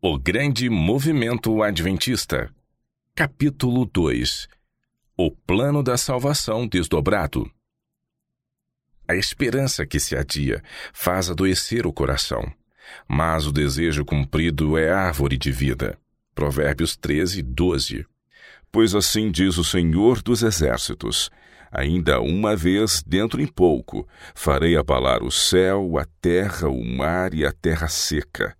O Grande Movimento Adventista. Capítulo 2 O Plano da Salvação Desdobrado. A esperança que se adia faz adoecer o coração, mas o desejo cumprido é árvore de vida. Provérbios 13, 12. Pois assim diz o Senhor dos Exércitos: Ainda uma vez, dentro em pouco, farei abalar o céu, a terra, o mar e a terra seca.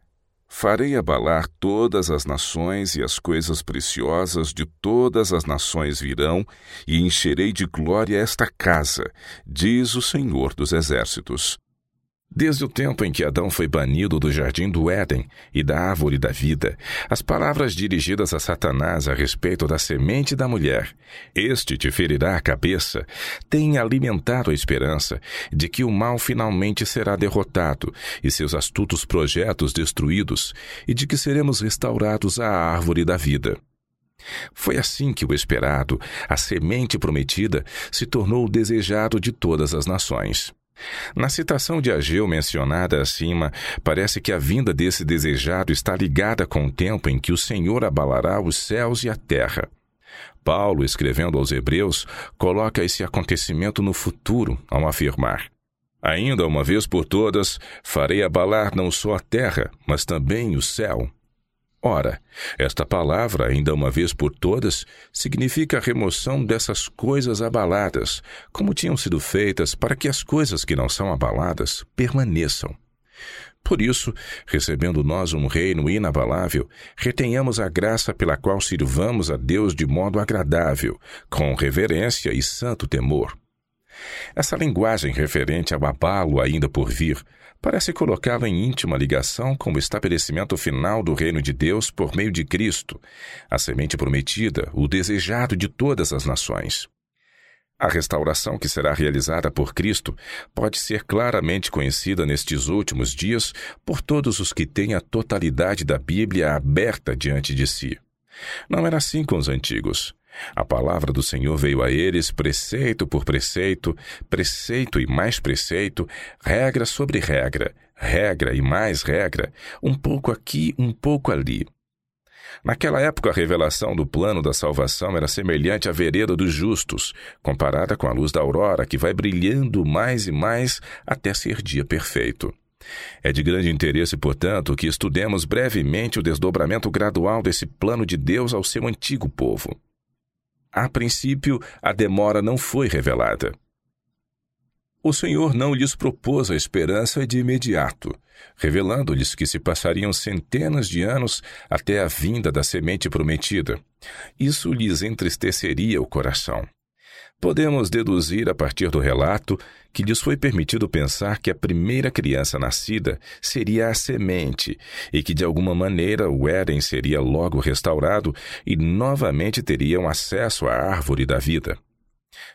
Farei abalar todas as nações e as coisas preciosas de todas as nações virão, e encherei de glória esta casa, diz o Senhor dos Exércitos. Desde o tempo em que Adão foi banido do jardim do Éden e da árvore da vida, as palavras dirigidas a Satanás a respeito da semente da mulher, este te ferirá a cabeça, têm alimentado a esperança de que o mal finalmente será derrotado e seus astutos projetos destruídos, e de que seremos restaurados à árvore da vida. Foi assim que o esperado, a semente prometida, se tornou o desejado de todas as nações. Na citação de Ageu mencionada acima, parece que a vinda desse desejado está ligada com o tempo em que o Senhor abalará os céus e a terra. Paulo, escrevendo aos Hebreus, coloca esse acontecimento no futuro ao afirmar: Ainda uma vez por todas, farei abalar não só a terra, mas também o céu. Ora, esta palavra, ainda uma vez por todas, significa a remoção dessas coisas abaladas, como tinham sido feitas para que as coisas que não são abaladas permaneçam. Por isso, recebendo nós um reino inabalável, retenhamos a graça pela qual sirvamos a Deus de modo agradável, com reverência e santo temor. Essa linguagem referente ao abalo ainda por vir parece colocá-lo em íntima ligação com o estabelecimento final do reino de Deus por meio de Cristo, a semente prometida, o desejado de todas as nações. A restauração que será realizada por Cristo pode ser claramente conhecida nestes últimos dias por todos os que têm a totalidade da Bíblia aberta diante de si. Não era assim com os antigos. A palavra do Senhor veio a eles preceito por preceito, preceito e mais preceito, regra sobre regra, regra e mais regra, um pouco aqui, um pouco ali. Naquela época, a revelação do plano da salvação era semelhante à vereda dos justos, comparada com a luz da aurora que vai brilhando mais e mais até ser dia perfeito. É de grande interesse, portanto, que estudemos brevemente o desdobramento gradual desse plano de Deus ao seu antigo povo. A princípio, a demora não foi revelada. O Senhor não lhes propôs a esperança de imediato, revelando-lhes que se passariam centenas de anos até a vinda da semente prometida. Isso lhes entristeceria o coração. Podemos deduzir a partir do relato que lhes foi permitido pensar que a primeira criança nascida seria a semente e que de alguma maneira o Éden seria logo restaurado e novamente teriam acesso à árvore da vida.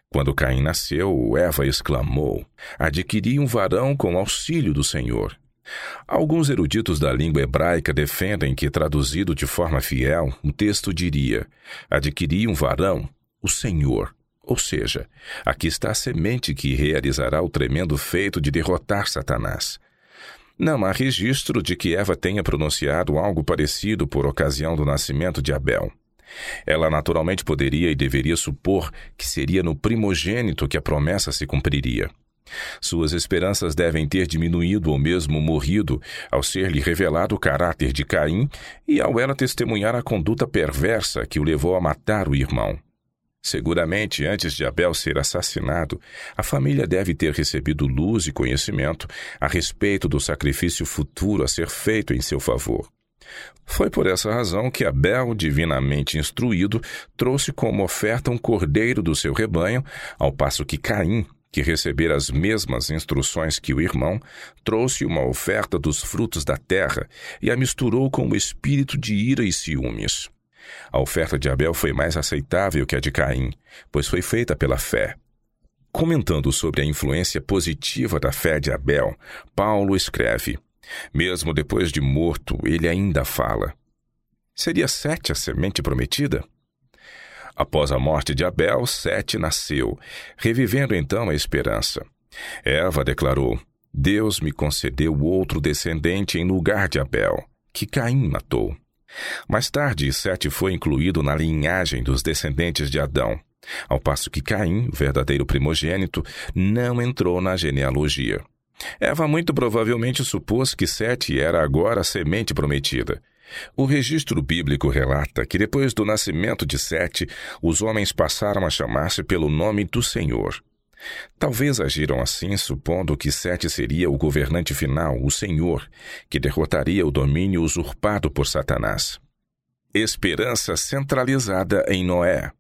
Quando Caim nasceu, Eva exclamou: Adquiri um varão com auxílio do Senhor. Alguns eruditos da língua hebraica defendem que, traduzido de forma fiel, o texto diria: Adquiri um varão, o Senhor. Ou seja, aqui está a semente que realizará o tremendo feito de derrotar Satanás. Não há registro de que Eva tenha pronunciado algo parecido por ocasião do nascimento de Abel. Ela naturalmente poderia e deveria supor que seria no primogênito que a promessa se cumpriria. Suas esperanças devem ter diminuído ou mesmo morrido ao ser-lhe revelado o caráter de Caim e ao ela testemunhar a conduta perversa que o levou a matar o irmão. Seguramente, antes de Abel ser assassinado, a família deve ter recebido luz e conhecimento a respeito do sacrifício futuro a ser feito em seu favor. Foi por essa razão que Abel, divinamente instruído, trouxe como oferta um cordeiro do seu rebanho, ao passo que Caim, que recebera as mesmas instruções que o irmão, trouxe uma oferta dos frutos da terra e a misturou com o espírito de ira e ciúmes. A oferta de Abel foi mais aceitável que a de Caim, pois foi feita pela fé. Comentando sobre a influência positiva da fé de Abel, Paulo escreve: Mesmo depois de morto, ele ainda fala. Seria Sete a semente prometida? Após a morte de Abel, Sete nasceu, revivendo então a esperança. Eva declarou: Deus me concedeu outro descendente em lugar de Abel, que Caim matou. Mais tarde, Sete foi incluído na linhagem dos descendentes de Adão, ao passo que Caim, o verdadeiro primogênito, não entrou na genealogia. Eva muito provavelmente supôs que Sete era agora a semente prometida. O registro bíblico relata que depois do nascimento de Sete, os homens passaram a chamar-se pelo nome do Senhor. Talvez agiram assim, supondo que Sete seria o governante final, o Senhor, que derrotaria o domínio usurpado por Satanás. Esperança centralizada em Noé.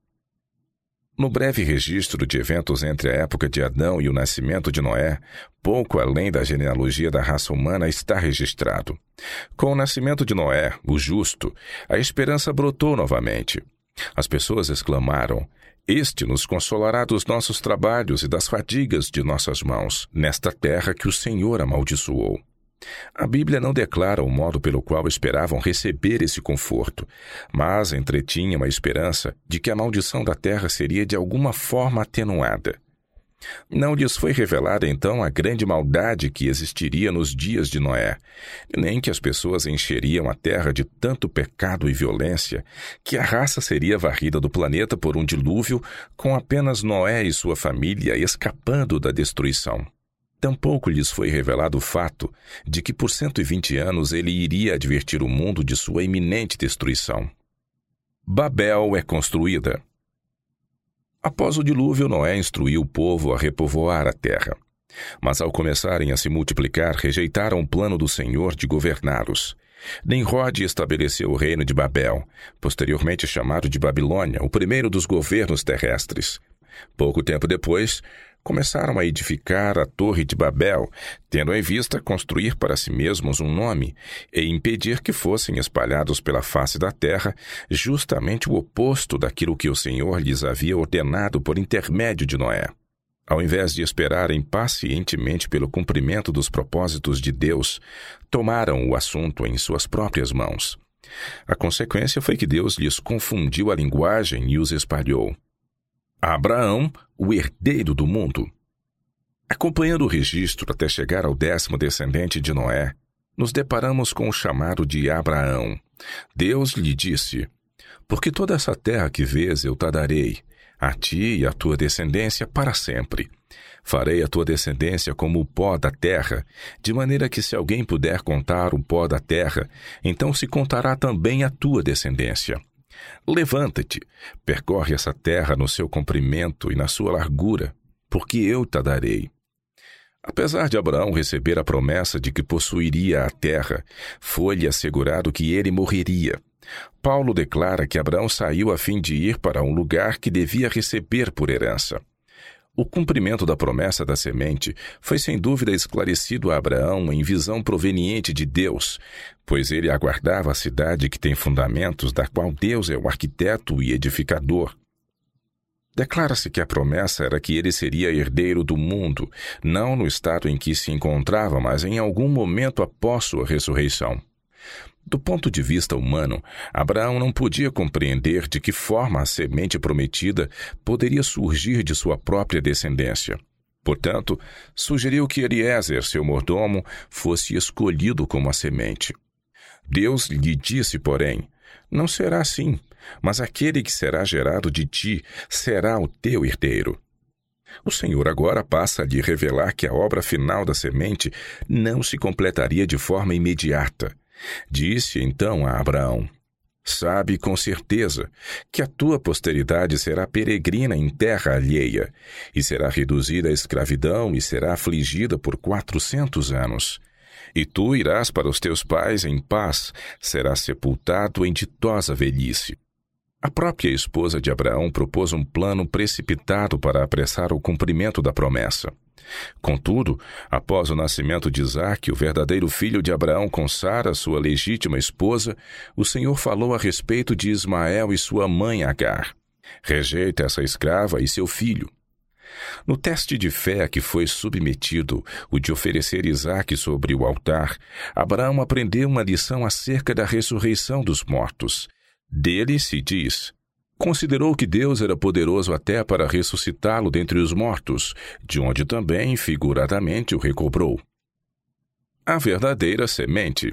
No breve registro de eventos entre a época de Adão e o nascimento de Noé, pouco além da genealogia da raça humana está registrado. Com o nascimento de Noé, o justo, a esperança brotou novamente. As pessoas exclamaram: Este nos consolará dos nossos trabalhos e das fadigas de nossas mãos, nesta terra que o Senhor amaldiçoou. A Bíblia não declara o modo pelo qual esperavam receber esse conforto, mas entretinha uma esperança de que a maldição da terra seria de alguma forma atenuada. Não lhes foi revelada então a grande maldade que existiria nos dias de Noé, nem que as pessoas encheriam a terra de tanto pecado e violência que a raça seria varrida do planeta por um dilúvio, com apenas Noé e sua família escapando da destruição. Tampouco lhes foi revelado o fato de que por 120 anos ele iria advertir o mundo de sua iminente destruição. Babel é construída. Após o dilúvio, Noé instruiu o povo a repovoar a terra. Mas ao começarem a se multiplicar, rejeitaram o plano do Senhor de governá-los. Nimrod estabeleceu o reino de Babel, posteriormente chamado de Babilônia, o primeiro dos governos terrestres. Pouco tempo depois, começaram a edificar a Torre de Babel, tendo em vista construir para si mesmos um nome e impedir que fossem espalhados pela face da terra, justamente o oposto daquilo que o Senhor lhes havia ordenado por intermédio de Noé. Ao invés de esperarem pacientemente pelo cumprimento dos propósitos de Deus, tomaram o assunto em suas próprias mãos. A consequência foi que Deus lhes confundiu a linguagem e os espalhou. Abraão, o herdeiro do mundo. Acompanhando o registro até chegar ao décimo descendente de Noé, nos deparamos com o chamado de Abraão. Deus lhe disse: Porque toda essa terra que vês eu te darei, a ti e à tua descendência para sempre. Farei a tua descendência como o pó da terra, de maneira que se alguém puder contar o pó da terra, então se contará também a tua descendência. Levanta-te, percorre essa terra no seu comprimento e na sua largura, porque eu te darei. Apesar de Abraão receber a promessa de que possuiria a terra, foi-lhe assegurado que ele morreria. Paulo declara que Abraão saiu a fim de ir para um lugar que devia receber por herança. O cumprimento da promessa da semente foi sem dúvida esclarecido a Abraão em visão proveniente de Deus, pois ele aguardava a cidade que tem fundamentos, da qual Deus é o arquiteto e edificador. Declara-se que a promessa era que ele seria herdeiro do mundo, não no estado em que se encontrava, mas em algum momento após sua ressurreição. Do ponto de vista humano, Abraão não podia compreender de que forma a semente prometida poderia surgir de sua própria descendência. Portanto, sugeriu que Eliezer, seu mordomo, fosse escolhido como a semente. Deus lhe disse, porém: Não será assim, mas aquele que será gerado de ti será o teu herdeiro. O Senhor agora passa a lhe revelar que a obra final da semente não se completaria de forma imediata Disse então a Abraão: Sabe com certeza que a tua posteridade será peregrina em terra alheia, e será reduzida à escravidão e será afligida por quatrocentos anos. E tu irás para os teus pais em paz, serás sepultado em ditosa velhice. A própria esposa de Abraão propôs um plano precipitado para apressar o cumprimento da promessa. Contudo, após o nascimento de Isaque, o verdadeiro filho de Abraão com Sara, sua legítima esposa, o Senhor falou a respeito de Ismael e sua mãe Agar. Rejeita essa escrava e seu filho. No teste de fé a que foi submetido, o de oferecer Isaque sobre o altar, Abraão aprendeu uma lição acerca da ressurreição dos mortos. Dele se diz: Considerou que Deus era poderoso até para ressuscitá-lo dentre os mortos, de onde também, figuradamente, o recobrou. A verdadeira semente.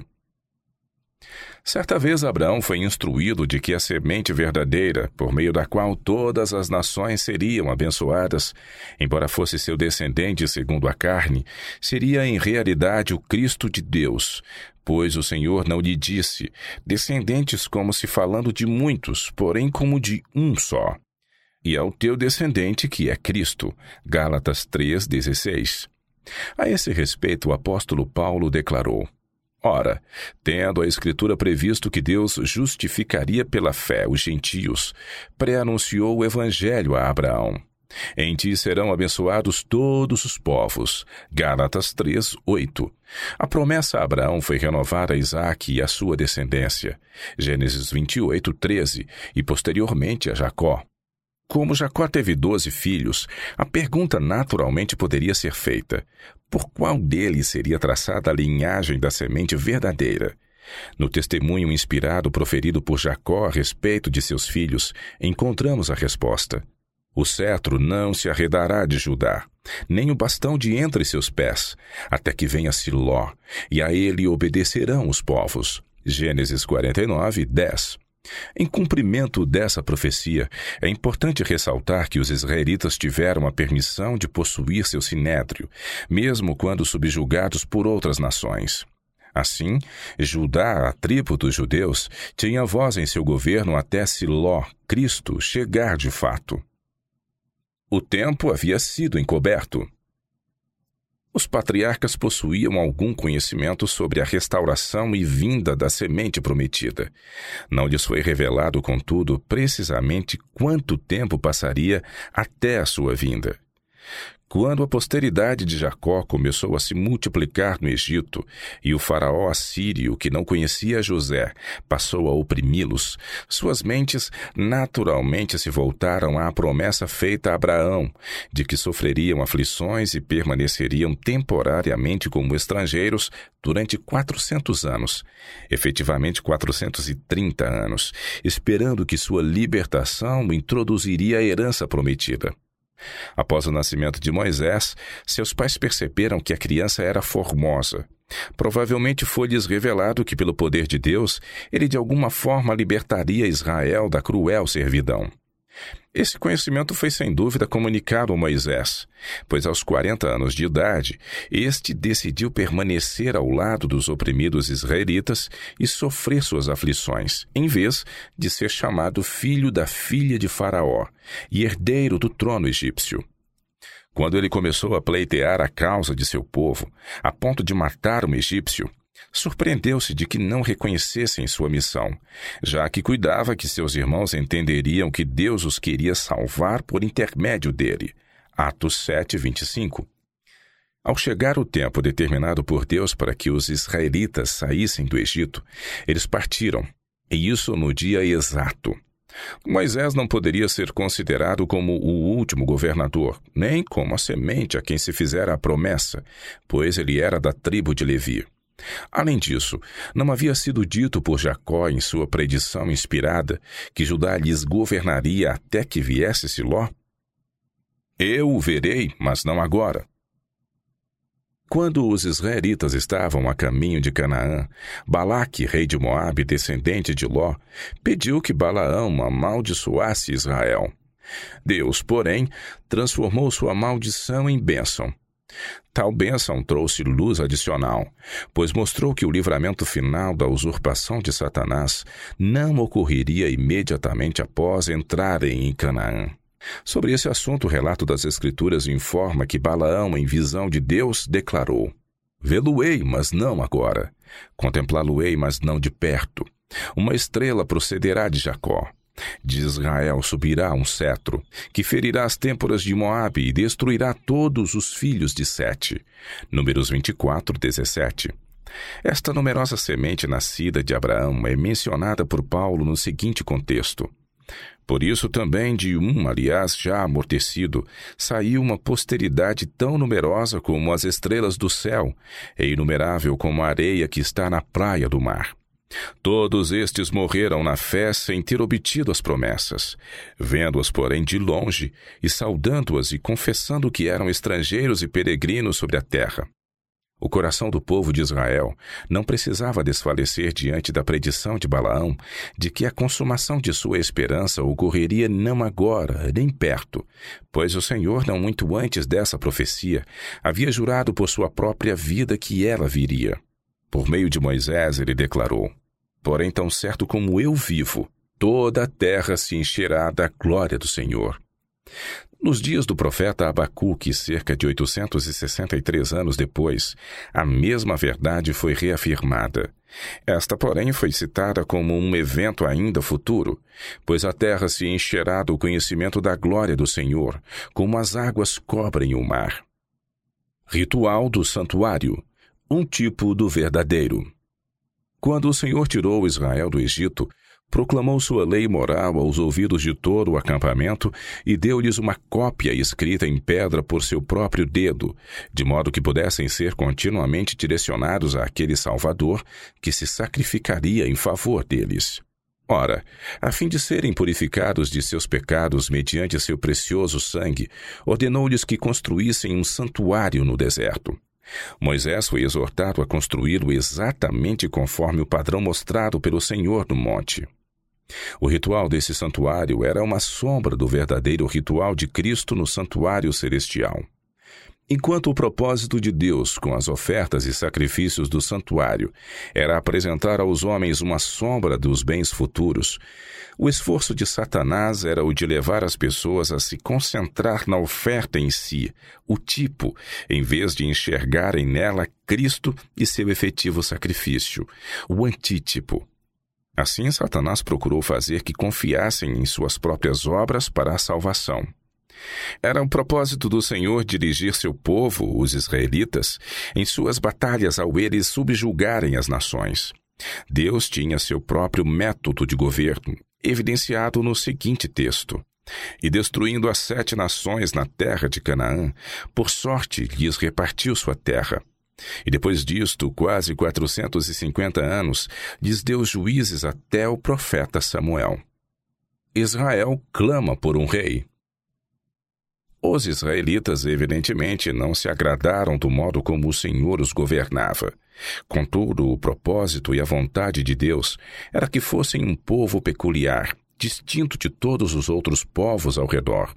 Certa vez Abraão foi instruído de que a semente verdadeira, por meio da qual todas as nações seriam abençoadas, embora fosse seu descendente segundo a carne, seria em realidade o Cristo de Deus, pois o Senhor não lhe disse, descendentes como se falando de muitos, porém como de um só. E ao teu descendente que é Cristo. Gálatas 3:16. A esse respeito, o apóstolo Paulo declarou: Ora, tendo a Escritura previsto que Deus justificaria pela fé os gentios, pré-anunciou o Evangelho a Abraão. Em ti serão abençoados todos os povos. Gálatas 3, 8. A promessa a Abraão foi renovada a Isaac e a sua descendência. Gênesis 28, 13. E posteriormente a Jacó. Como Jacó teve doze filhos, a pergunta naturalmente poderia ser feita: por qual deles seria traçada a linhagem da semente verdadeira? No testemunho inspirado proferido por Jacó a respeito de seus filhos, encontramos a resposta. O cetro não se arredará de Judá, nem o bastão de entre seus pés, até que venha Siló, e a ele obedecerão os povos. Gênesis 49, 10. Em cumprimento dessa profecia, é importante ressaltar que os israelitas tiveram a permissão de possuir seu sinédrio, mesmo quando subjugados por outras nações. Assim, Judá, a tribo dos judeus, tinha voz em seu governo até Siló, Cristo, chegar de fato. O tempo havia sido encoberto. Os patriarcas possuíam algum conhecimento sobre a restauração e vinda da semente prometida. Não lhes foi revelado, contudo, precisamente quanto tempo passaria até a sua vinda. Quando a posteridade de Jacó começou a se multiplicar no Egito e o faraó assírio, que não conhecia José, passou a oprimi-los, suas mentes naturalmente se voltaram à promessa feita a Abraão, de que sofreriam aflições e permaneceriam temporariamente como estrangeiros durante 400 anos, efetivamente 430 anos, esperando que sua libertação introduziria a herança prometida. Após o nascimento de Moisés, seus pais perceberam que a criança era formosa. Provavelmente foi-lhes revelado que, pelo poder de Deus, ele de alguma forma libertaria Israel da cruel servidão. Esse conhecimento foi sem dúvida comunicado a Moisés, pois aos 40 anos de idade, este decidiu permanecer ao lado dos oprimidos israelitas e sofrer suas aflições, em vez de ser chamado filho da filha de Faraó e herdeiro do trono egípcio. Quando ele começou a pleitear a causa de seu povo, a ponto de matar um egípcio, Surpreendeu-se de que não reconhecessem sua missão, já que cuidava que seus irmãos entenderiam que Deus os queria salvar por intermédio dele. Atos 7, 25. Ao chegar o tempo determinado por Deus para que os israelitas saíssem do Egito, eles partiram, e isso no dia exato. Moisés não poderia ser considerado como o último governador, nem como a semente a quem se fizera a promessa, pois ele era da tribo de Levi. Além disso, não havia sido dito por Jacó em sua predição inspirada que Judá lhes governaria até que viesse Siló? Eu o verei, mas não agora. Quando os israelitas estavam a caminho de Canaã, Balaque, rei de Moabe, descendente de Ló, pediu que Balaão amaldiçoasse Israel. Deus, porém, transformou sua maldição em bênção. Tal bênção trouxe luz adicional, pois mostrou que o livramento final da usurpação de Satanás não ocorreria imediatamente após entrarem em Canaã. Sobre esse assunto, o relato das Escrituras informa que Balaão, em visão de Deus, declarou: Vê-lo-ei, mas não agora. Contemplá-lo-ei, mas não de perto. Uma estrela procederá de Jacó. De Israel subirá um cetro, que ferirá as têmporas de Moabe e destruirá todos os filhos de Sete. Números 24, 17. Esta numerosa semente nascida de Abraão é mencionada por Paulo no seguinte contexto. Por isso também de um, aliás, já amortecido, saiu uma posteridade tão numerosa como as estrelas do céu, e inumerável como a areia que está na praia do mar. Todos estes morreram na fé sem ter obtido as promessas, vendo-as, porém, de longe e saudando-as e confessando que eram estrangeiros e peregrinos sobre a terra. O coração do povo de Israel não precisava desfalecer diante da predição de Balaão de que a consumação de sua esperança ocorreria não agora, nem perto, pois o Senhor, não muito antes dessa profecia, havia jurado por sua própria vida que ela viria. Por meio de Moisés, ele declarou: Porém, tão certo como eu vivo, toda a terra se encherá da glória do Senhor. Nos dias do profeta Abacuque, cerca de 863 anos depois, a mesma verdade foi reafirmada. Esta, porém, foi citada como um evento ainda futuro, pois a terra se encherá do conhecimento da glória do Senhor, como as águas cobrem o mar. Ritual do Santuário um tipo do verdadeiro. Quando o Senhor tirou Israel do Egito, proclamou sua lei moral aos ouvidos de todo o acampamento e deu-lhes uma cópia escrita em pedra por seu próprio dedo, de modo que pudessem ser continuamente direcionados àquele Salvador que se sacrificaria em favor deles. Ora, a fim de serem purificados de seus pecados mediante seu precioso sangue, ordenou-lhes que construíssem um santuário no deserto. Moisés foi exortado a construí-lo exatamente conforme o padrão mostrado pelo Senhor no monte. O ritual desse santuário era uma sombra do verdadeiro ritual de Cristo no santuário celestial. Enquanto o propósito de Deus com as ofertas e sacrifícios do santuário era apresentar aos homens uma sombra dos bens futuros, o esforço de Satanás era o de levar as pessoas a se concentrar na oferta em si, o tipo, em vez de enxergarem nela Cristo e seu efetivo sacrifício, o antítipo. Assim, Satanás procurou fazer que confiassem em suas próprias obras para a salvação. Era o propósito do Senhor dirigir seu povo, os israelitas, em suas batalhas ao eles subjugarem as nações. Deus tinha seu próprio método de governo, evidenciado no seguinte texto: E destruindo as sete nações na terra de Canaã, por sorte lhes repartiu sua terra. E depois disto, quase 450 anos, lhes deu juízes até o profeta Samuel. Israel clama por um rei. Os israelitas, evidentemente, não se agradaram do modo como o Senhor os governava. Contudo, o propósito e a vontade de Deus era que fossem um povo peculiar, distinto de todos os outros povos ao redor.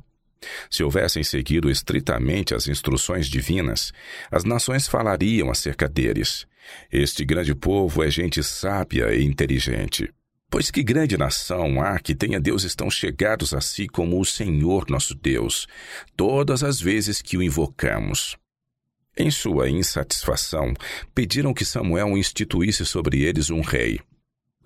Se houvessem seguido estritamente as instruções divinas, as nações falariam acerca deles. Este grande povo é gente sábia e inteligente. Pois que grande nação há que tenha deuses tão chegados a si como o Senhor nosso Deus, todas as vezes que o invocamos. Em sua insatisfação, pediram que Samuel instituísse sobre eles um rei.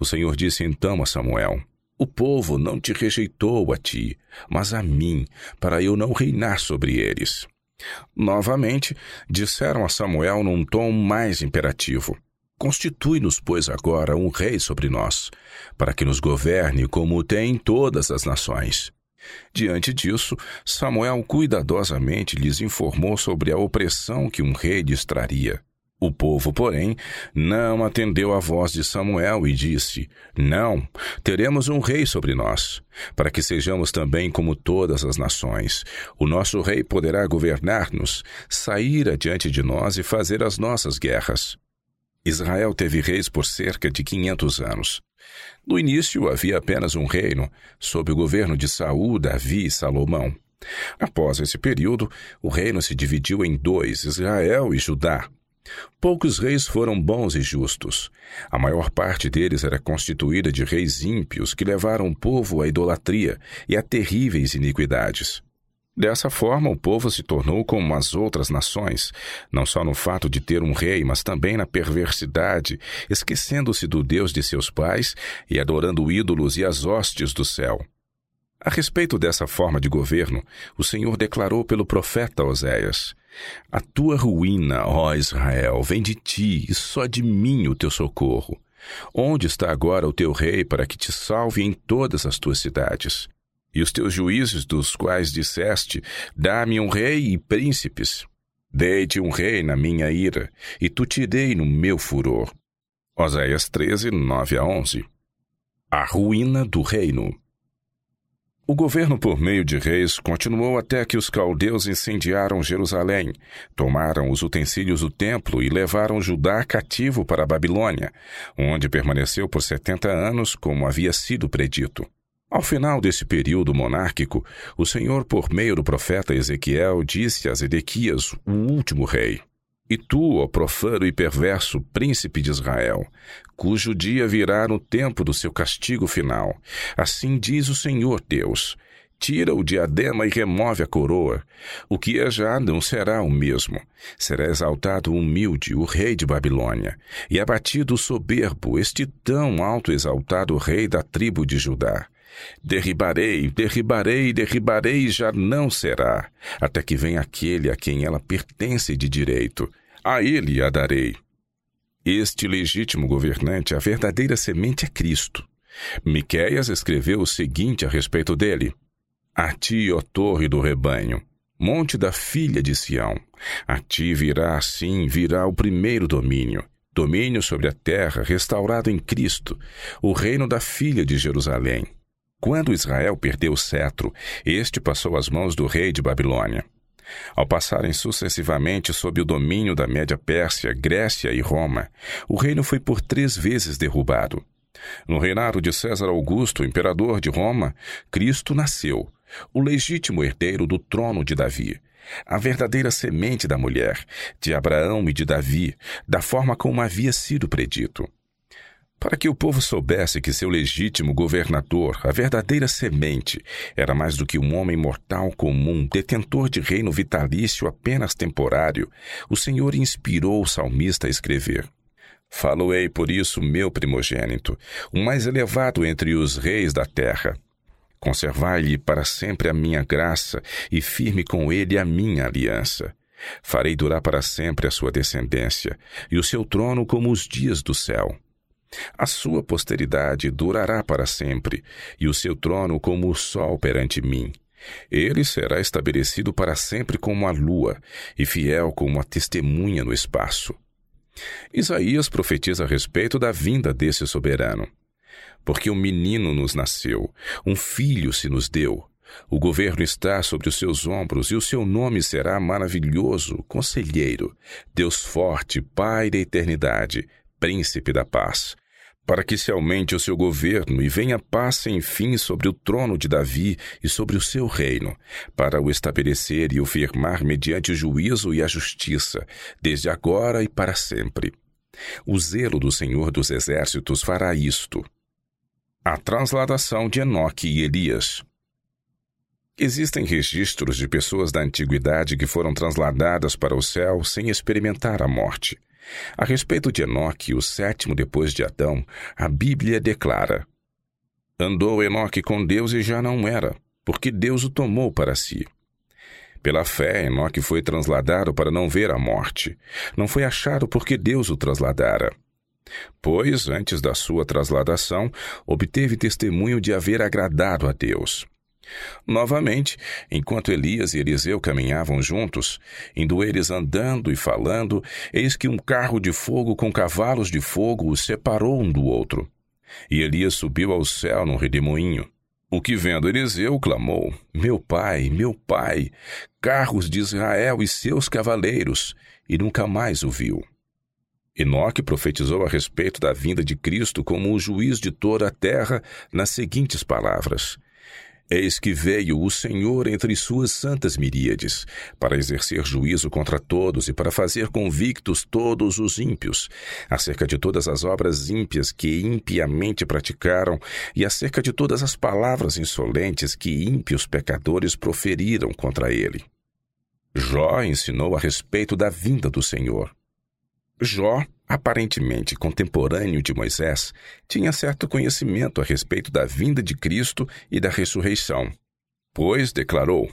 O Senhor disse então a Samuel: o povo não te rejeitou a ti, mas a mim, para eu não reinar sobre eles. Novamente, disseram a Samuel num tom mais imperativo: Constitui-nos, pois, agora um rei sobre nós, para que nos governe como tem todas as nações. Diante disso, Samuel cuidadosamente lhes informou sobre a opressão que um rei lhes traria. O povo, porém, não atendeu à voz de Samuel e disse: Não, teremos um rei sobre nós, para que sejamos também como todas as nações. O nosso rei poderá governar-nos, sair adiante de nós e fazer as nossas guerras. Israel teve reis por cerca de quinhentos anos. No início havia apenas um reino, sob o governo de Saul, Davi e Salomão. Após esse período, o reino se dividiu em dois, Israel e Judá. Poucos reis foram bons e justos. A maior parte deles era constituída de reis ímpios que levaram o povo à idolatria e a terríveis iniquidades. Dessa forma, o povo se tornou como as outras nações, não só no fato de ter um rei, mas também na perversidade, esquecendo-se do Deus de seus pais e adorando ídolos e as hostes do céu. A respeito dessa forma de governo, o Senhor declarou pelo profeta Oséias: A tua ruína, ó Israel, vem de ti, e só de mim o teu socorro. Onde está agora o teu rei para que te salve em todas as tuas cidades? E os teus juízes, dos quais disseste: Dá-me um rei e príncipes. Dei-te um rei na minha ira, e tu te dei no meu furor. Oséias 13, 9 a 11. A ruína do reino. O governo por meio de reis continuou até que os caldeus incendiaram Jerusalém, tomaram os utensílios do templo e levaram Judá cativo para a Babilônia, onde permaneceu por setenta anos, como havia sido predito. Ao final desse período monárquico, o Senhor, por meio do profeta Ezequiel, disse a Zedequias, o último rei: e tu, ó profano e perverso príncipe de Israel, cujo dia virá no tempo do seu castigo final, assim diz o Senhor Deus: Tira o diadema e remove a coroa. O que é já não será o mesmo. Será exaltado o humilde, o rei de Babilônia, e abatido o soberbo, este tão alto exaltado rei da tribo de Judá. Derribarei, derribarei, derribarei, já não será, até que venha aquele a quem ela pertence de direito. A ele a darei. Este legítimo governante, a verdadeira semente é Cristo. Miqueias escreveu o seguinte a respeito dele: A ti, ó torre do rebanho, monte da filha de Sião, a ti virá assim, virá o primeiro domínio, domínio sobre a terra restaurado em Cristo, o reino da filha de Jerusalém. Quando Israel perdeu o cetro, este passou às mãos do rei de Babilônia. Ao passarem sucessivamente sob o domínio da Média Pérsia, Grécia e Roma, o reino foi por três vezes derrubado. No reinado de César Augusto, imperador de Roma, Cristo nasceu, o legítimo herdeiro do trono de Davi, a verdadeira semente da mulher, de Abraão e de Davi, da forma como havia sido predito. Para que o povo soubesse que seu legítimo governador, a verdadeira semente, era mais do que um homem mortal comum, detentor de reino vitalício apenas temporário, o Senhor inspirou o salmista a escrever. Faloei por isso meu primogênito, o mais elevado entre os reis da terra. Conservai-lhe para sempre a minha graça e firme com ele a minha aliança. Farei durar para sempre a sua descendência e o seu trono como os dias do céu. A sua posteridade durará para sempre, e o seu trono como o sol perante mim. Ele será estabelecido para sempre como a lua, e fiel como a testemunha no espaço. Isaías profetiza a respeito da vinda desse soberano. Porque um menino nos nasceu, um filho se nos deu. O governo está sobre os seus ombros, e o seu nome será maravilhoso, conselheiro, Deus forte, Pai da eternidade, príncipe da paz, para que se aumente o seu governo e venha paz sem fim sobre o trono de Davi e sobre o seu reino, para o estabelecer e o firmar mediante o juízo e a justiça, desde agora e para sempre. O zelo do Senhor dos Exércitos fará isto. A transladação de Enoque e Elias. Existem registros de pessoas da antiguidade que foram transladadas para o céu sem experimentar a morte. A respeito de Enoque, o sétimo depois de Adão, a Bíblia declara: Andou Enoque com Deus e já não era, porque Deus o tomou para si. Pela fé, Enoque foi transladado para não ver a morte. Não foi achado porque Deus o trasladara. Pois, antes da sua trasladação, obteve testemunho de haver agradado a Deus. Novamente, enquanto Elias e Eliseu caminhavam juntos, indo eles andando e falando, eis que um carro de fogo com cavalos de fogo os separou um do outro. E Elias subiu ao céu num redemoinho. O que vendo Eliseu clamou: Meu pai, meu pai, carros de Israel e seus cavaleiros, e nunca mais o viu. Enoque profetizou a respeito da vinda de Cristo como o juiz de toda a terra nas seguintes palavras: Eis que veio o Senhor entre suas santas miríades, para exercer juízo contra todos e para fazer convictos todos os ímpios, acerca de todas as obras ímpias que impiamente praticaram e acerca de todas as palavras insolentes que ímpios pecadores proferiram contra ele. Jó ensinou a respeito da vinda do Senhor. Jó, aparentemente contemporâneo de Moisés, tinha certo conhecimento a respeito da vinda de Cristo e da ressurreição. Pois declarou: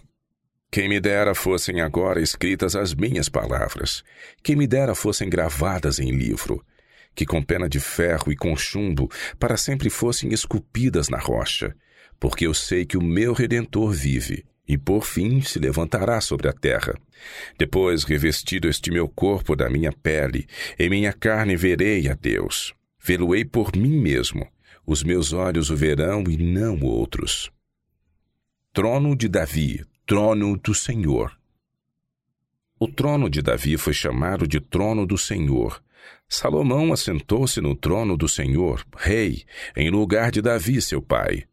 Quem me dera fossem agora escritas as minhas palavras, quem me dera fossem gravadas em livro, que com pena de ferro e com chumbo para sempre fossem esculpidas na rocha, porque eu sei que o meu redentor vive e por fim se levantará sobre a terra. Depois, revestido este meu corpo da minha pele, em minha carne verei a Deus. Vê-lo-ei por mim mesmo. Os meus olhos o verão e não outros. Trono de Davi, trono do Senhor. O trono de Davi foi chamado de trono do Senhor. Salomão assentou-se no trono do Senhor, rei, em lugar de Davi, seu pai.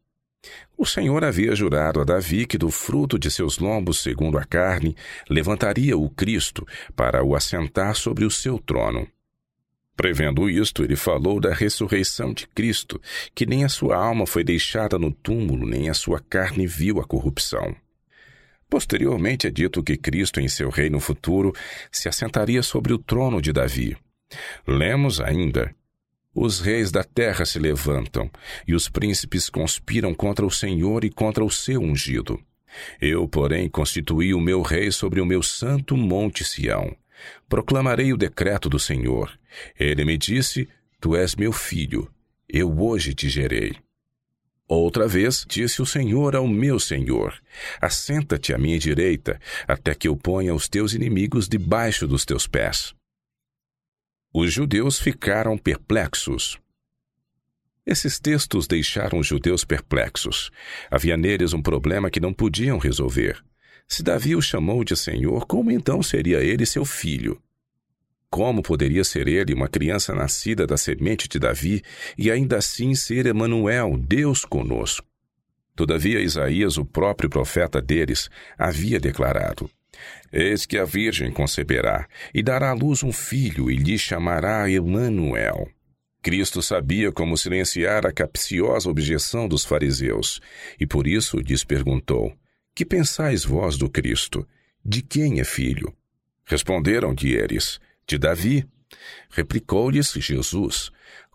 O Senhor havia jurado a Davi que do fruto de seus lombos, segundo a carne, levantaria o Cristo para o assentar sobre o seu trono. Prevendo isto, ele falou da ressurreição de Cristo, que nem a sua alma foi deixada no túmulo, nem a sua carne viu a corrupção. Posteriormente é dito que Cristo, em seu reino futuro, se assentaria sobre o trono de Davi. Lemos ainda: Os reis da terra se levantam, e os príncipes conspiram contra o Senhor e contra o seu ungido. Eu, porém, constituí o meu rei sobre o meu santo monte Sião. Proclamarei o decreto do Senhor. Ele me disse: Tu és meu filho, eu hoje te gerei. Outra vez disse o Senhor ao meu Senhor: Assenta-te à minha direita, até que eu ponha os teus inimigos debaixo dos teus pés. Os judeus ficaram perplexos. Esses textos deixaram os judeus perplexos. Havia neles um problema que não podiam resolver. Se Davi o chamou de Senhor, como então seria ele seu filho? Como poderia ser ele uma criança nascida da semente de Davi e ainda assim ser Emanuel, Deus conosco? Todavia Isaías, o próprio profeta deles, havia declarado: Eis que a virgem conceberá e dará à luz um filho e lhe chamará Emanuel. Cristo sabia como silenciar a capciosa objeção dos fariseus e por isso lhes perguntou: Que pensais vós do Cristo? De quem é filho? Responderam-lhe eles: de Davi. Replicou-lhes Jesus: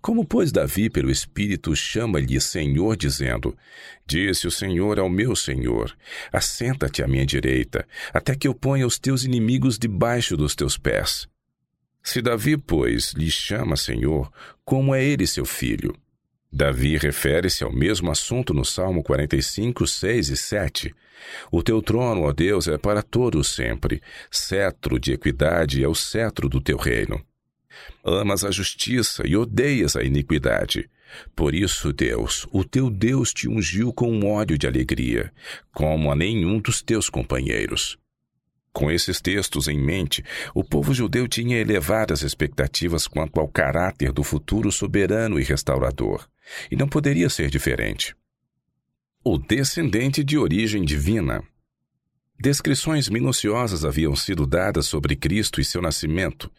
Como, pois, Davi, pelo Espírito, chama-lhe Senhor, dizendo: Disse o Senhor ao meu Senhor: Assenta-te à minha direita, até que eu ponha os teus inimigos debaixo dos teus pés. Se Davi, pois, lhe chama Senhor, como é ele seu filho? Davi refere-se ao mesmo assunto no Salmo 45, 6 e 7. O teu trono, ó Deus, é para todos sempre. Cetro de equidade é o cetro do teu reino. Amas a justiça e odeias a iniquidade. Por isso, Deus, o teu Deus te ungiu com um óleo de alegria, como a nenhum dos teus companheiros. Com esses textos em mente, o povo judeu tinha elevadas expectativas quanto ao caráter do futuro soberano e restaurador, e não poderia ser diferente o descendente de origem divina. Descrições minuciosas haviam sido dadas sobre Cristo e seu nascimento.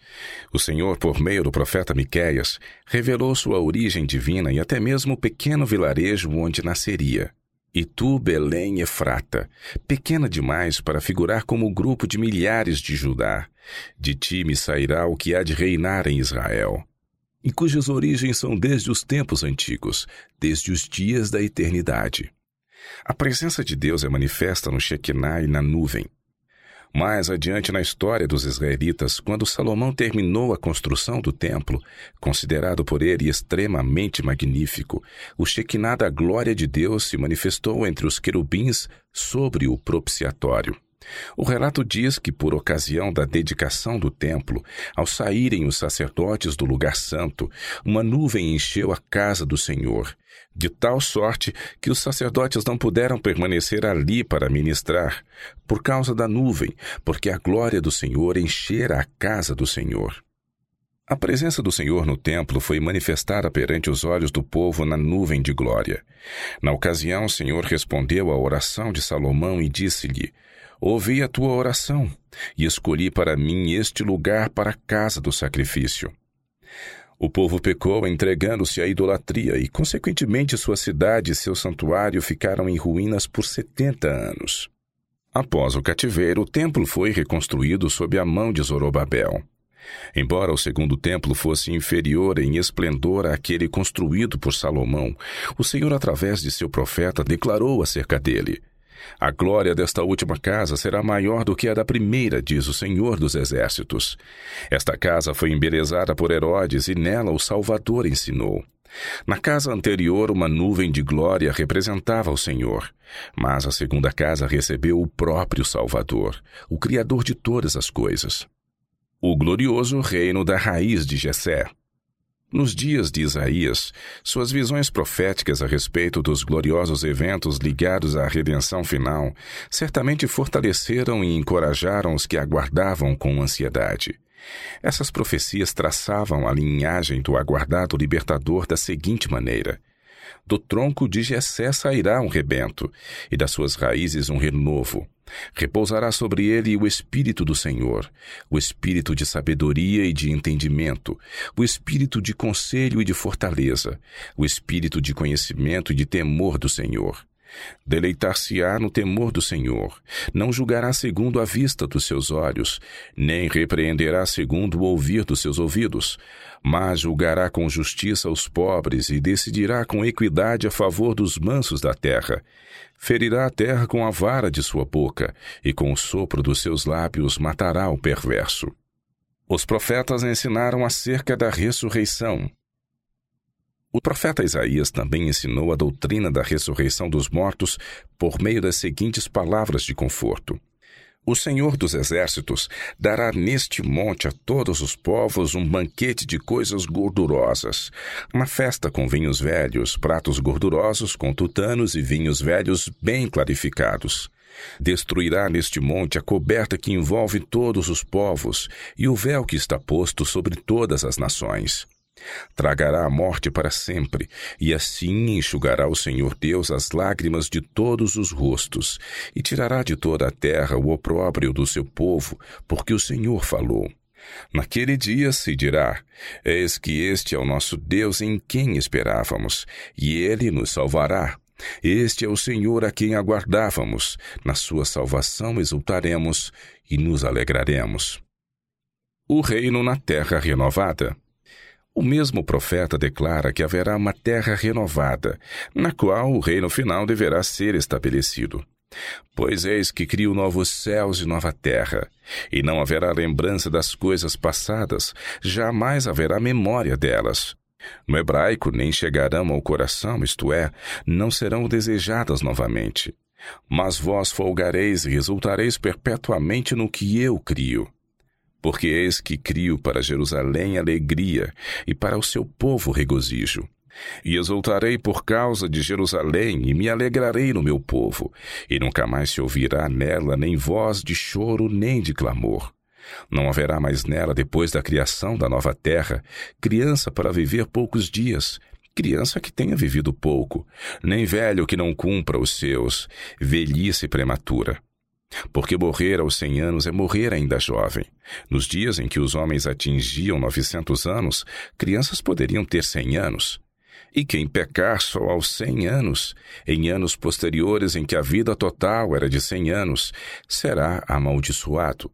O Senhor, por meio do profeta Miqueias, revelou sua origem divina e até mesmo o pequeno vilarejo onde nasceria. E tu, Belém Efrata, pequena demais para figurar como o grupo de milhares de Judá, de ti me sairá o que há de reinar em Israel, e cujas origens são desde os tempos antigos, desde os dias da eternidade. A presença de Deus é manifesta no Shekinah e na nuvem. Mais adiante na história dos israelitas, quando Salomão terminou a construção do templo, considerado por ele extremamente magnífico, o Shekinah da glória de Deus se manifestou entre os querubins sobre o propiciatório. O relato diz que, por ocasião da dedicação do templo, ao saírem os sacerdotes do lugar santo, uma nuvem encheu a casa do Senhor, de tal sorte que os sacerdotes não puderam permanecer ali para ministrar, por causa da nuvem, porque a glória do Senhor enchera a casa do Senhor. A presença do Senhor no templo foi manifestada perante os olhos do povo na nuvem de glória. Na ocasião, o Senhor respondeu à oração de Salomão e disse-lhe: Ouvi a tua oração e escolhi para mim este lugar para a casa do sacrifício. O povo pecou entregando-se à idolatria e, consequentemente, sua cidade e seu santuário ficaram em ruínas por setenta anos. Após o cativeiro, o templo foi reconstruído sob a mão de Zorobabel. Embora o segundo templo fosse inferior em esplendor àquele construído por Salomão, o Senhor, através de seu profeta, declarou acerca dele: a glória desta última casa será maior do que a da primeira, diz o Senhor dos Exércitos. Esta casa foi embelezada por Herodes e nela o Salvador ensinou. Na casa anterior, uma nuvem de glória representava o Senhor, mas a segunda casa recebeu o próprio Salvador, o Criador de todas as coisas. O glorioso reino da raiz de Jessé. Nos dias de Isaías, suas visões proféticas a respeito dos gloriosos eventos ligados à redenção final certamente fortaleceram e encorajaram os que aguardavam com ansiedade. Essas profecias traçavam a linhagem do aguardado libertador da seguinte maneira: do tronco de Jessé sairá um rebento, e das suas raízes um renovo. Repousará sobre ele o Espírito do Senhor, o Espírito de sabedoria e de entendimento, o Espírito de conselho e de fortaleza, o Espírito de conhecimento e de temor do Senhor. Deleitar-se-á no temor do Senhor, não julgará segundo a vista dos seus olhos, nem repreenderá segundo o ouvir dos seus ouvidos, mas julgará com justiça os pobres e decidirá com equidade a favor dos mansos da terra. Ferirá a terra com a vara de sua boca, e com o sopro dos seus lábios matará o perverso. Os profetas ensinaram acerca da ressurreição. O profeta Isaías também ensinou a doutrina da ressurreição dos mortos por meio das seguintes palavras de conforto. O Senhor dos Exércitos dará neste monte a todos os povos um banquete de coisas gordurosas, uma festa com vinhos velhos, pratos gordurosos com tutanos e vinhos velhos bem clarificados. Destruirá neste monte a coberta que envolve todos os povos e o véu que está posto sobre todas as nações. Tragará a morte para sempre, e assim enxugará o Senhor Deus as lágrimas de todos os rostos, e tirará de toda a terra o opróbrio do seu povo, porque o Senhor falou. Naquele dia se dirá: Eis que este é o nosso Deus em quem esperávamos, e ele nos salvará. Este é o Senhor a quem aguardávamos, na sua salvação exultaremos e nos alegraremos. O reino na terra renovada. O mesmo profeta declara que haverá uma terra renovada, na qual o reino final deverá ser estabelecido. Pois eis que crio novos céus e nova terra, e não haverá lembrança das coisas passadas, jamais haverá memória delas. No hebraico, nem chegarão ao coração, isto é, não serão desejadas novamente. Mas vós folgareis e exultareis perpetuamente no que eu crio. Porque eis que crio para Jerusalém alegria e para o seu povo regozijo. E exultarei por causa de Jerusalém e me alegrarei no meu povo, e nunca mais se ouvirá nela nem voz de choro nem de clamor. Não haverá mais nela, depois da criação da nova terra, criança para viver poucos dias, criança que tenha vivido pouco, nem velho que não cumpra os seus, velhice prematura. Porque morrer aos cem anos é morrer ainda jovem. Nos dias em que os homens atingiam novecentos anos, crianças poderiam ter cem anos. E quem pecar só aos cem anos, em anos posteriores em que a vida total era de cem anos, será amaldiçoado.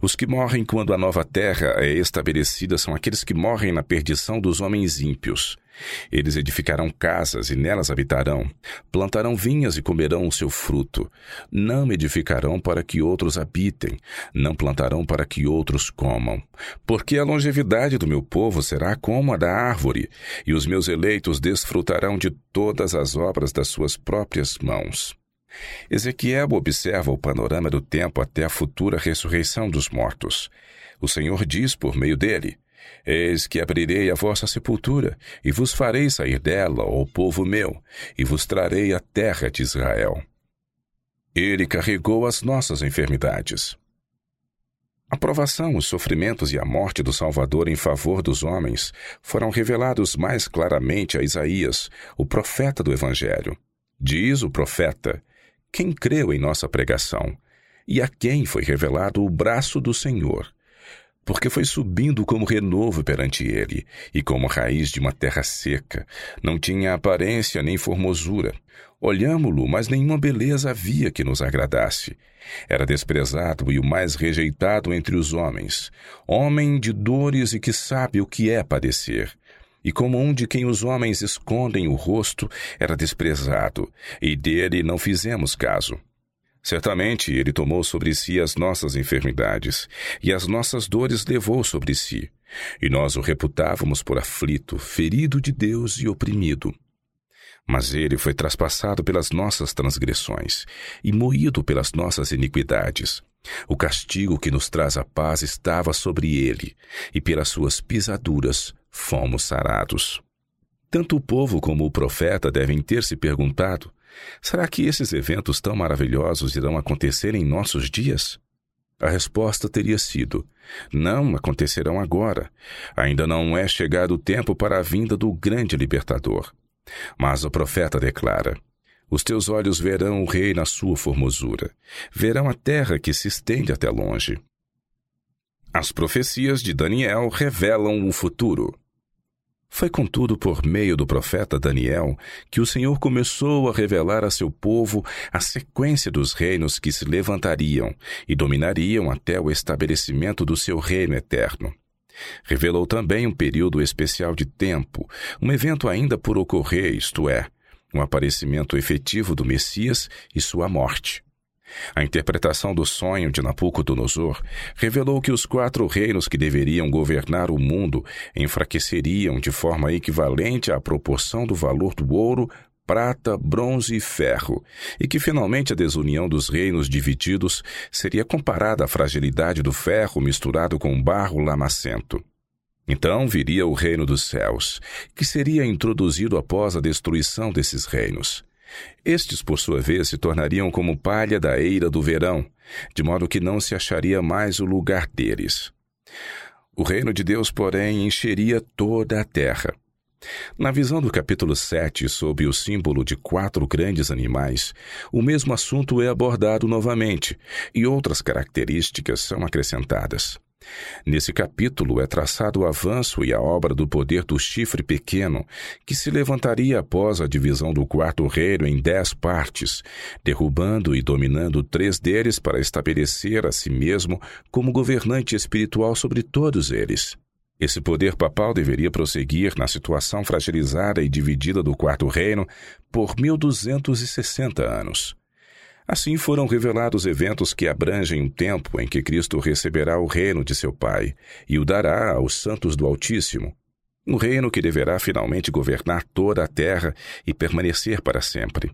Os que morrem quando a nova terra é estabelecida são aqueles que morrem na perdição dos homens ímpios. Eles edificarão casas e nelas habitarão, plantarão vinhas e comerão o seu fruto. Não edificarão para que outros habitem, não plantarão para que outros comam. Porque a longevidade do meu povo será como a da árvore, e os meus eleitos desfrutarão de todas as obras das suas próprias mãos. Ezequiel observa o panorama do tempo até a futura ressurreição dos mortos. O Senhor diz por meio dele: Eis que abrirei a vossa sepultura, e vos farei sair dela, ó povo meu, e vos trarei a terra de Israel. Ele carregou as nossas enfermidades. A provação, os sofrimentos e a morte do Salvador em favor dos homens foram revelados mais claramente a Isaías, o profeta do Evangelho. Diz o profeta: Quem creu em nossa pregação? E a quem foi revelado o braço do Senhor? Porque foi subindo como renovo perante ele, e como raiz de uma terra seca. Não tinha aparência nem formosura. Olhámo-lo, mas nenhuma beleza havia que nos agradasse. Era desprezado e o mais rejeitado entre os homens, homem de dores e que sabe o que é padecer. E como um de quem os homens escondem o rosto, era desprezado, e dele não fizemos caso. Certamente ele tomou sobre si as nossas enfermidades, e as nossas dores levou sobre si. E nós o reputávamos por aflito, ferido de Deus e oprimido. Mas ele foi traspassado pelas nossas transgressões e moído pelas nossas iniquidades. O castigo que nos traz a paz estava sobre ele, e pelas suas pisaduras fomos sarados. Tanto o povo como o profeta devem ter se perguntado: será que esses eventos tão maravilhosos irão acontecer em nossos dias? A resposta teria sido: não acontecerão agora. Ainda não é chegado o tempo para a vinda do grande libertador. Mas o profeta declara: os teus olhos verão o rei na sua formosura, verão a terra que se estende até longe. As profecias de Daniel revelam o futuro. Foi, contudo, por meio do profeta Daniel que o Senhor começou a revelar a seu povo a sequência dos reinos que se levantariam e dominariam até o estabelecimento do seu reino eterno. Revelou também um período especial de tempo, um evento ainda por ocorrer, isto é, um aparecimento efetivo do Messias e sua morte. A interpretação do sonho de Nabucodonosor revelou que os quatro reinos que deveriam governar o mundo enfraqueceriam de forma equivalente à proporção do valor do ouro, prata, bronze e ferro, e que finalmente a desunião dos reinos divididos seria comparada à fragilidade do ferro misturado com barro lamacento. Então viria o reino dos céus, que seria introduzido após a destruição desses reinos. Estes, por sua vez, se tornariam como palha da eira do verão, de modo que não se acharia mais o lugar deles. O reino de Deus, porém, encheria toda a terra. Na visão do capítulo 7, sob o símbolo de quatro grandes animais, o mesmo assunto é abordado novamente e outras características são acrescentadas. Nesse capítulo é traçado o avanço e a obra do poder do chifre pequeno, que se levantaria após a divisão do quarto reino em dez partes, derrubando e dominando três deles para estabelecer a si mesmo como governante espiritual sobre todos eles. Esse poder papal deveria prosseguir na situação fragilizada e dividida do quarto reino por 1260 anos. Assim foram revelados eventos que abrangem um tempo em que Cristo receberá o reino de seu Pai e o dará aos santos do Altíssimo. Um reino que deverá finalmente governar toda a terra e permanecer para sempre.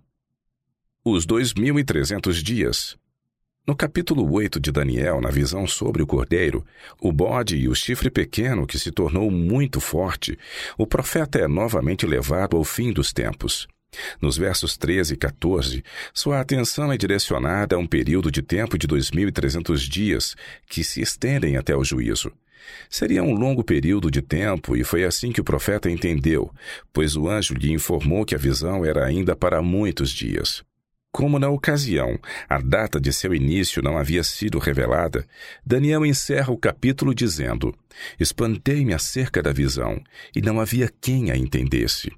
Os dois mil e trezentos dias. No capítulo 8 de Daniel, na visão sobre o cordeiro, o bode e o chifre pequeno que se tornou muito forte, o profeta é novamente levado ao fim dos tempos. Nos versos 13 e 14, sua atenção é direcionada a um período de tempo de 2.300 dias que se estendem até o juízo. Seria um longo período de tempo e foi assim que o profeta entendeu, pois o anjo lhe informou que a visão era ainda para muitos dias. Como na ocasião a data de seu início não havia sido revelada, Daniel encerra o capítulo dizendo: Espantei-me acerca da visão, e não havia quem a entendesse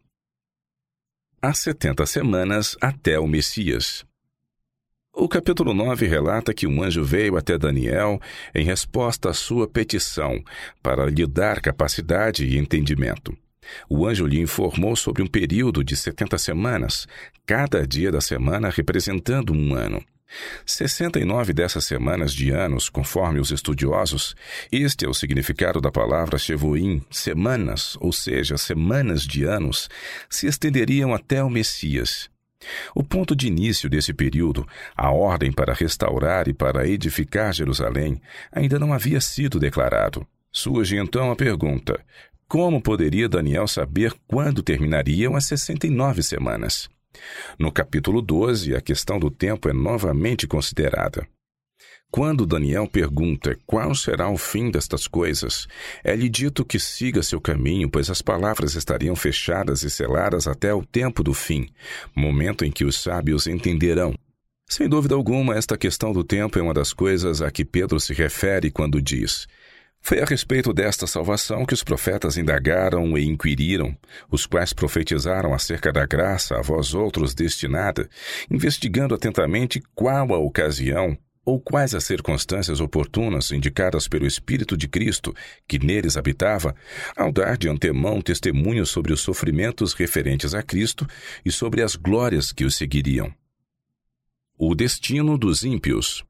as setenta semanas até o Messias. O capítulo 9 relata que um anjo veio até Daniel em resposta à sua petição para lhe dar capacidade e entendimento. O anjo lhe informou sobre um período de setenta semanas, cada dia da semana representando um ano. 69 dessas semanas de anos, conforme os estudiosos, este é o significado da palavra Shevuim, semanas, ou seja, semanas de anos, se estenderiam até o Messias. O ponto de início desse período, a ordem para restaurar e para edificar Jerusalém, ainda não havia sido declarado. Surge então a pergunta: como poderia Daniel saber quando terminariam as 69 semanas? No capítulo 12, a questão do tempo é novamente considerada. Quando Daniel pergunta qual será o fim destas coisas, é-lhe dito que siga seu caminho, pois as palavras estariam fechadas e seladas até o tempo do fim, momento em que os sábios entenderão. Sem dúvida alguma, esta questão do tempo é uma das coisas a que Pedro se refere quando diz: foi a respeito desta salvação que os profetas indagaram e inquiriram, os quais profetizaram acerca da graça a vós outros destinada, investigando atentamente qual a ocasião ou quais as circunstâncias oportunas indicadas pelo Espírito de Cristo que neles habitava, ao dar de antemão testemunho sobre os sofrimentos referentes a Cristo e sobre as glórias que os seguiriam. O destino dos ímpios.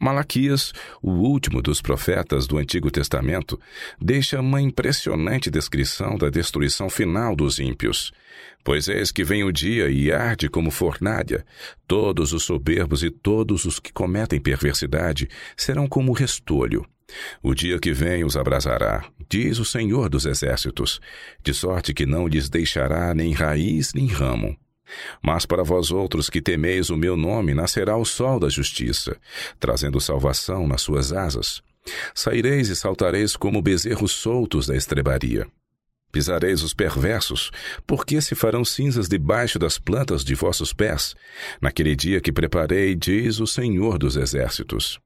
Malaquias, o último dos profetas do Antigo Testamento, deixa uma impressionante descrição da destruição final dos ímpios. Pois eis que vem o dia e arde como fornalha. Todos os soberbos e todos os que cometem perversidade serão como restolho. O dia que vem os abrasará, diz o Senhor dos Exércitos, de sorte que não lhes deixará nem raiz nem ramo. Mas para vós outros que temeis o meu nome, nascerá o sol da justiça, trazendo salvação nas suas asas. Saireis e saltareis como bezerros soltos da estrebaria. Pisareis os perversos, porque se farão cinzas debaixo das plantas de vossos pés, naquele dia que preparei, diz o Senhor dos Exércitos.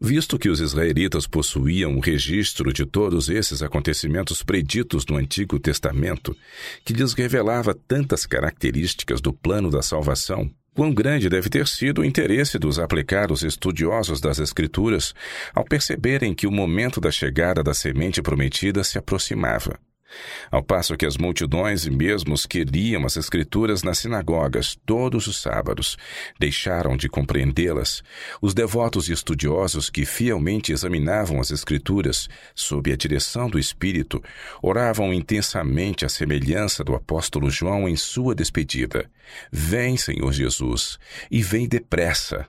Visto que os israelitas possuíam o registro de todos esses acontecimentos preditos no Antigo Testamento, que lhes revelava tantas características do plano da salvação, quão grande deve ter sido o interesse dos aplicados estudiosos das Escrituras ao perceberem que o momento da chegada da semente prometida se aproximava. Ao passo que as multidões e mesmo os que liam as Escrituras nas sinagogas todos os sábados deixaram de compreendê-las, os devotos e estudiosos que fielmente examinavam as Escrituras sob a direção do Espírito oravam intensamente à semelhança do apóstolo João em sua despedida: Vem, Senhor Jesus, e vem depressa.